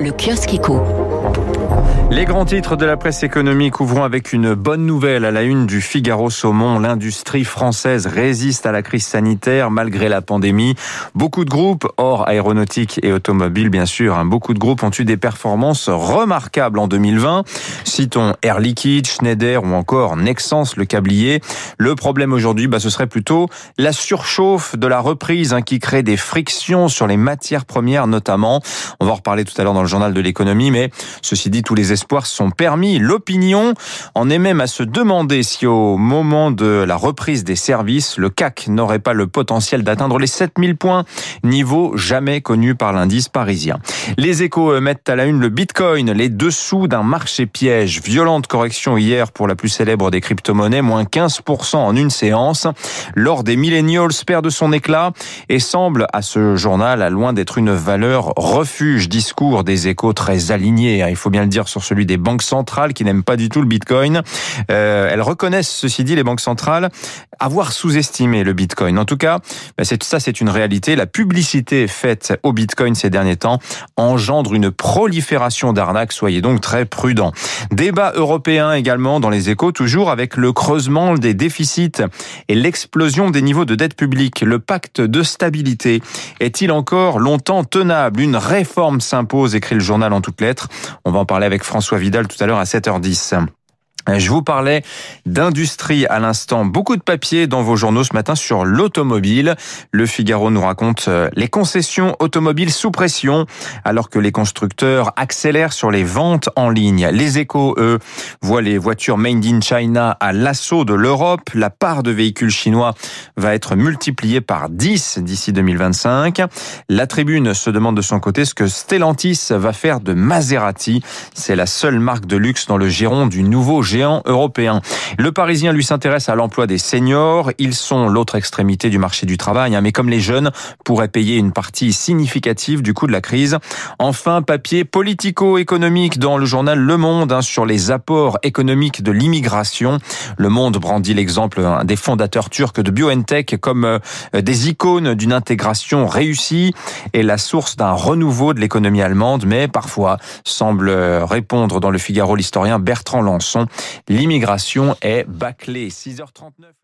Le kiosque éco. Les grands titres de la presse économique ouvrons avec une bonne nouvelle à la une du Figaro Saumon. L'industrie française résiste à la crise sanitaire malgré la pandémie. Beaucoup de groupes, hors aéronautique et automobile bien sûr, hein, beaucoup de groupes ont eu des performances remarquables en 2020. Citons Air Liquide, Schneider ou encore Nexans, le câblier. Le problème aujourd'hui, bah, ce serait plutôt la surchauffe de la reprise hein, qui crée des frictions sur les matières premières notamment. On va en reparler tout à l'heure dans le journal de l'économie, mais ceci dit, tous les espoirs sont permis. L'opinion en est même à se demander si au moment de la reprise des services, le CAC n'aurait pas le potentiel d'atteindre les 7000 points, niveau jamais connu par l'indice parisien. Les échos mettent à la une le Bitcoin, les dessous d'un marché piège. Violente correction hier pour la plus célèbre des crypto-monnaies, moins 15% en une séance. L'or des millennials perd de son éclat et semble à ce journal à loin d'être une valeur refuge. Discours des échos très alignés, hein, il faut bien le dire, sur celui des banques centrales qui n'aiment pas du tout le Bitcoin. Euh, elles reconnaissent, ceci dit, les banques centrales, avoir sous-estimé le Bitcoin. En tout cas, bah, ça, c'est une réalité. La publicité faite au Bitcoin ces derniers temps engendre une prolifération d'arnaques. Soyez donc très prudents. Débat européen également dans les échos, toujours avec le creusement des déficits et l'explosion des niveaux de dette publique. Le pacte de stabilité est-il encore longtemps tenable? Réforme s'impose, écrit le journal en toutes lettres. On va en parler avec François Vidal tout à l'heure à 7h10. Je vous parlais d'industrie à l'instant. Beaucoup de papiers dans vos journaux ce matin sur l'automobile. Le Figaro nous raconte euh, les concessions automobiles sous pression alors que les constructeurs accélèrent sur les ventes en ligne. Les échos, eux, voient les voitures made in China à l'assaut de l'Europe. La part de véhicules chinois va être multipliée par 10 d'ici 2025. La tribune se demande de son côté ce que Stellantis va faire de Maserati. C'est la seule marque de luxe dans le giron du nouveau Le Parisien lui s'intéresse à l'emploi des seniors. Ils sont l'autre extrémité du marché du travail, hein. mais comme les jeunes pourraient payer une partie significative du coût de la crise. Enfin, papier politico-économique dans le journal Le Monde hein, sur les apports économiques de l'immigration. Le Monde brandit l'exemple hein, des fondateurs turcs de BioNTech comme euh, des icônes d'une intégration réussie et la source d'un renouveau de l'économie allemande, mais parfois semble euh, répondre dans le Figaro l'historien Bertrand Lançon. L'immigration est bâclée. 6h39.